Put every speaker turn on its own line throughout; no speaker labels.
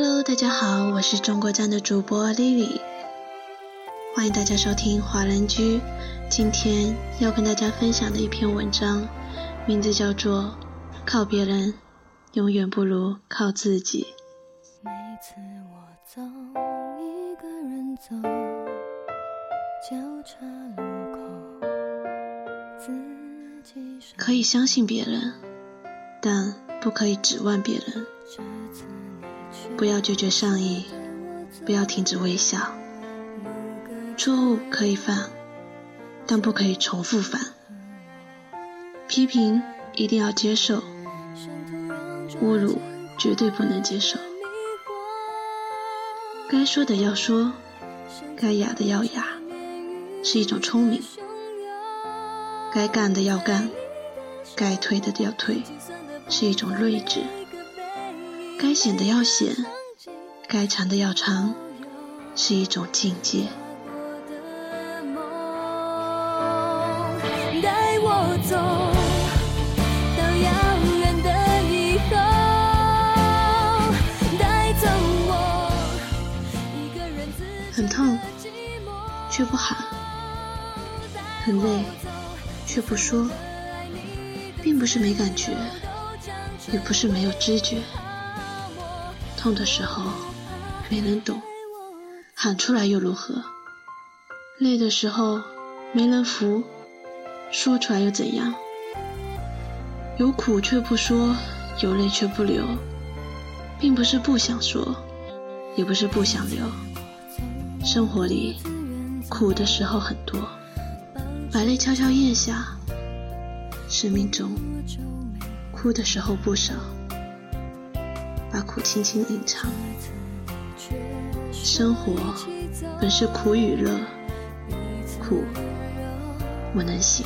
Hello，大家好，我是中国站的主播 Lily，欢迎大家收听华人居。今天要跟大家分享的一篇文章，名字叫做《靠别人永远不如靠自己》。每次我走，一个人走，交叉路口，自己可以相信别人，但不可以指望别人。不要拒绝善意，不要停止微笑。错误可以犯，但不可以重复犯。批评一定要接受，侮辱绝对不能接受。该说的要说，该哑的要哑，是一种聪明。该干的要干，该退的要退，是一种睿智。该显的要显，该长的要长，是一种境界。带我走到遥远的以后，带走我一个人很痛，却不喊；很累，却不说。并不是没感觉，也不是没有知觉。痛的时候没人懂，喊出来又如何？累的时候没人扶，说出来又怎样？有苦却不说，有泪却不流，并不是不想说，也不是不想流。生活里苦的时候很多，把泪悄悄咽下；生命中哭的时候不少。把苦轻轻隐藏。生活本是苦与乐，苦我能行，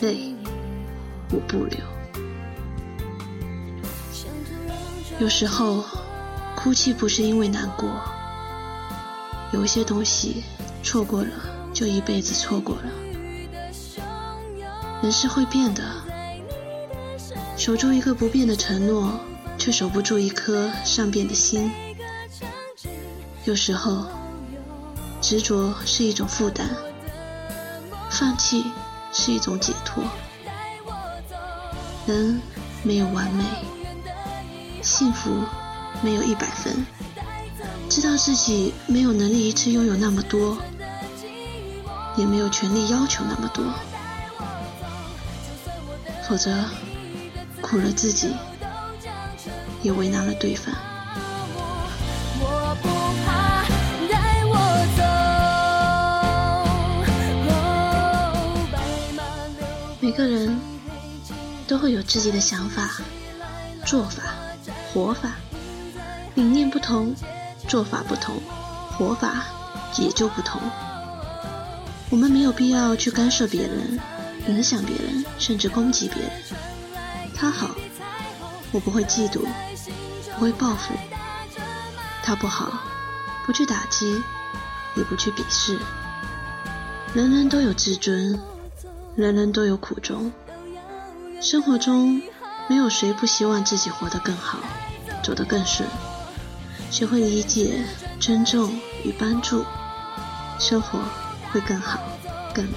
泪我不流。有时候哭泣不是因为难过，有一些东西错过了就一辈子错过了。人是会变的，守住一个不变的承诺。却守不住一颗善变的心。有时候，执着是一种负担，放弃是一种解脱。人没有完美，幸福没有一百分。知道自己没有能力一次拥有那么多，也没有权利要求那么多，否则苦了自己。也为难了对方。每个人都会有自己的想法、做法、活法，理念不同，做法不同，活法也就不同。我们没有必要去干涉别人、影响别人，甚至攻击别人。他好。我不会嫉妒，不会报复。他不好，不去打击，也不去鄙视。人人都有自尊，人人都有苦衷。生活中没有谁不希望自己活得更好，走得更顺。学会理解、尊重与帮助，生活会更好、更美。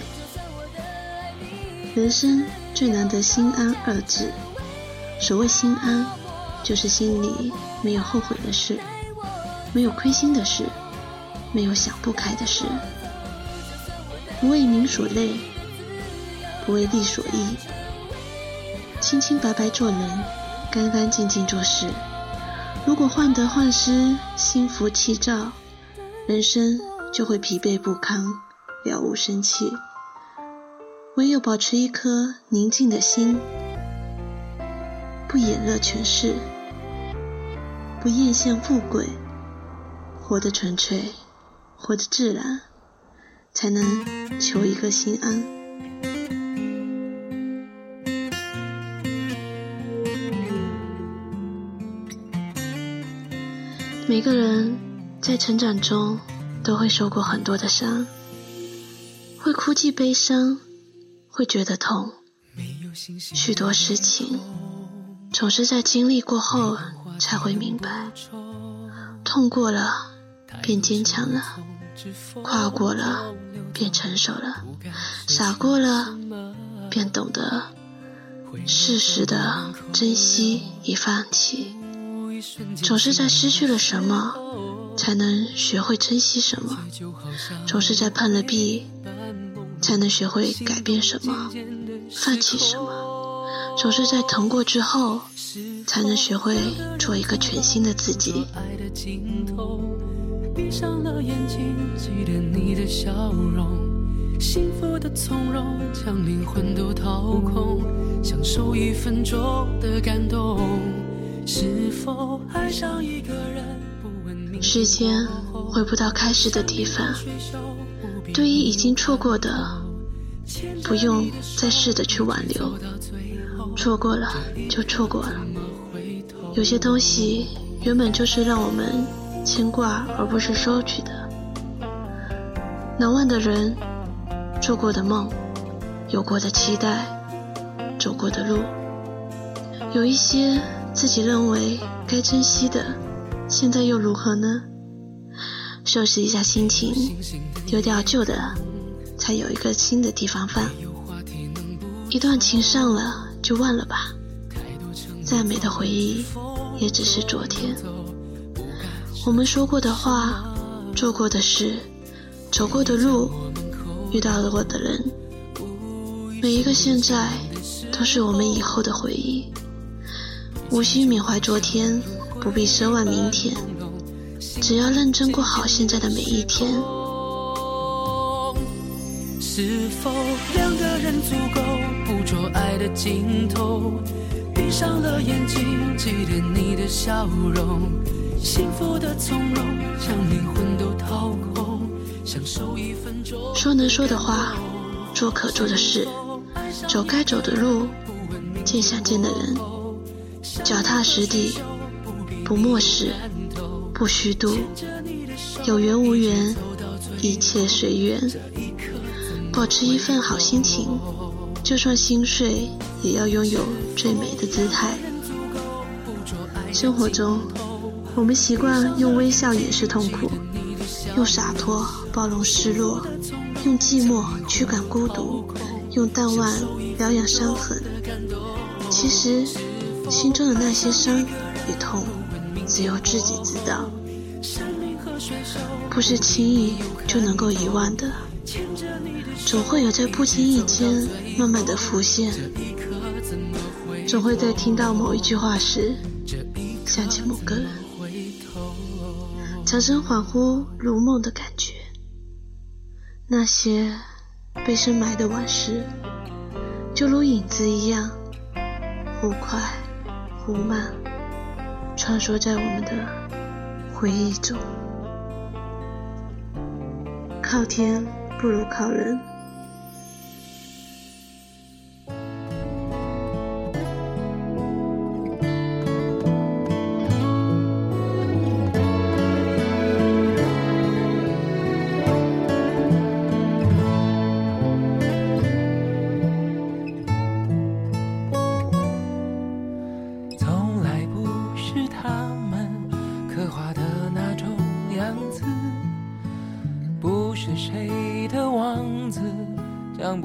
人生最难得心安二字。所谓心安，就是心里没有后悔的事，没有亏心的事，没有想不开的事，不为名所累，不为利所役，清清白白做人，干干净净做事。如果患得患失、心浮气躁，人生就会疲惫不堪、了无生气。唯有保持一颗宁静的心。不眼热权势，不艳羡富贵，活得纯粹，活得自然，才能求一个心安。每个人在成长中都会受过很多的伤，会哭泣悲伤，会觉得痛，许多事情。总是在经历过后才会明白，痛过了，变坚强了；跨过了，变成熟了；傻过了，便懂得适时的珍惜与放弃。总是在失去了什么，才能学会珍惜什么；总是在碰了壁，才能学会改变什么，放弃什么；总是在疼过之后，才能学会做一个全新的自己。闭上了眼睛，记得你的笑容，幸福的从容，将灵魂都掏空，享受一分钟的感动。是否爱上一个人？时间回不到开始的地方，对于已经错过的，不用再试着去挽留。错过了就错过了，有些东西原本就是让我们。牵挂，而不是收取的。难忘的人，做过的梦，有过的期待，走过的路，有一些自己认为该珍惜的，现在又如何呢？收拾一下心情，丢掉旧的，才有一个新的地方放。一段情上了就忘了吧，再美的回忆，也只是昨天。我们说过的话，做过的事，走过的路，遇到过的人，每一个现在，都是我们以后的回忆。无需缅怀昨天，不必奢望明天，只要认真过好现在的每一天。是否两个人足够的尽头？闭上了眼睛，记得你的笑容。幸福的从容，将灵魂都掏空，享受一分钟。说能说的话，做可做的事，走该走的路，见想见的人，脚踏实地，不漠视，不虚度，有缘无缘，一切随缘。保持一份好心情，就算心碎，也要拥有最美的姿态。生活中。我们习惯用微笑掩饰痛苦，用洒脱包容失落，用寂寞驱赶孤独，用淡忘疗养伤痕。其实，心中的那些伤与痛，只有自己知道，不是轻易就能够遗忘的，总会有在不经意间慢慢的浮现，总会在听到某一句话时，想起某个人。产生恍惚如梦的感觉，那些被深埋的往事，就如影子一样，忽快忽慢，穿梭在我们的回忆中。靠天不如靠人。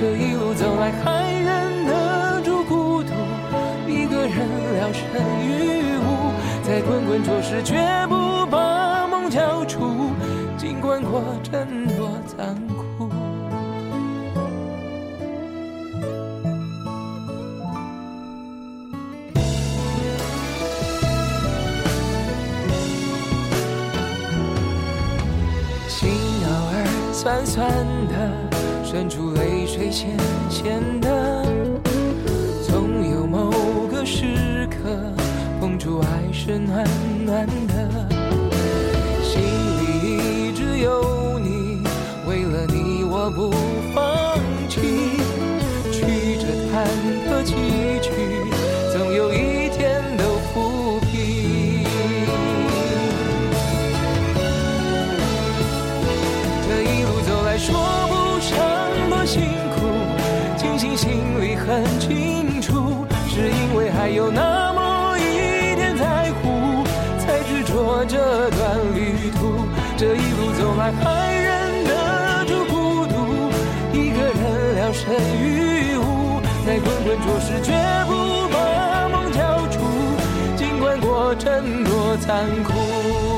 这一路走来，还忍得住孤独，一个人聊胜于无，在滚滚浊世，绝不把梦交出，尽管过程多残酷。心偶尔酸酸的。渗出泪水，咸咸的。总有某个时刻，碰触
爱是暖暖的，心里一直有你，为了你我不放弃，曲折坎坷崎岖，总有一天都抚平。这一路走来说不，庆幸心里很清楚，是因为还有那么一点在乎，才执着这段旅途。这一路走来还忍得住孤独，一个人聊胜于无，在滚滚浊世绝不把梦交出，尽管过程多残酷。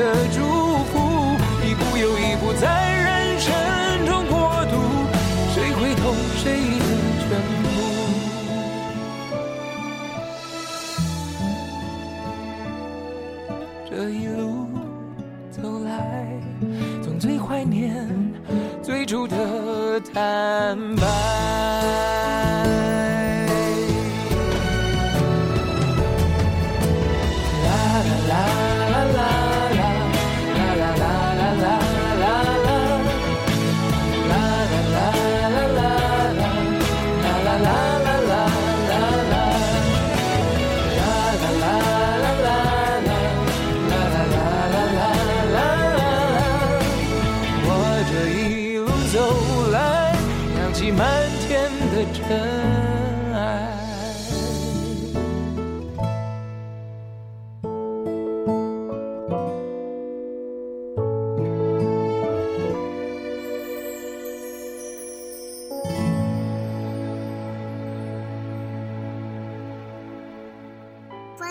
的祝福，一步又一步在人生中过渡，谁会懂谁的全部？这一路走来，总最怀念最初的坦白。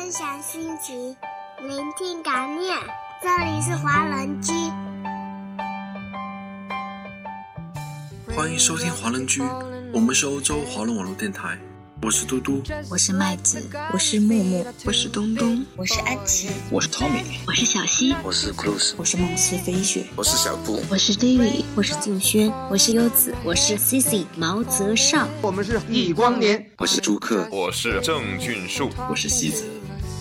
分享心情，聆听感念。这里是华人居，
欢迎收听华人居，我们是欧洲华人网络电台，我是嘟嘟，
我是麦子，
我是木木，
我是东东，
我是安琪，
我是 Tommy，
我是小溪，
我是 Cruz，
我是梦似飞雪，
我是小布，
我是 David，
我是静轩，
我是优子，我是 Cici 毛泽少，
我们是易光年，
我是朱克，
我是郑俊树，
我是西子。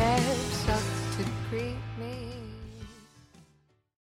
said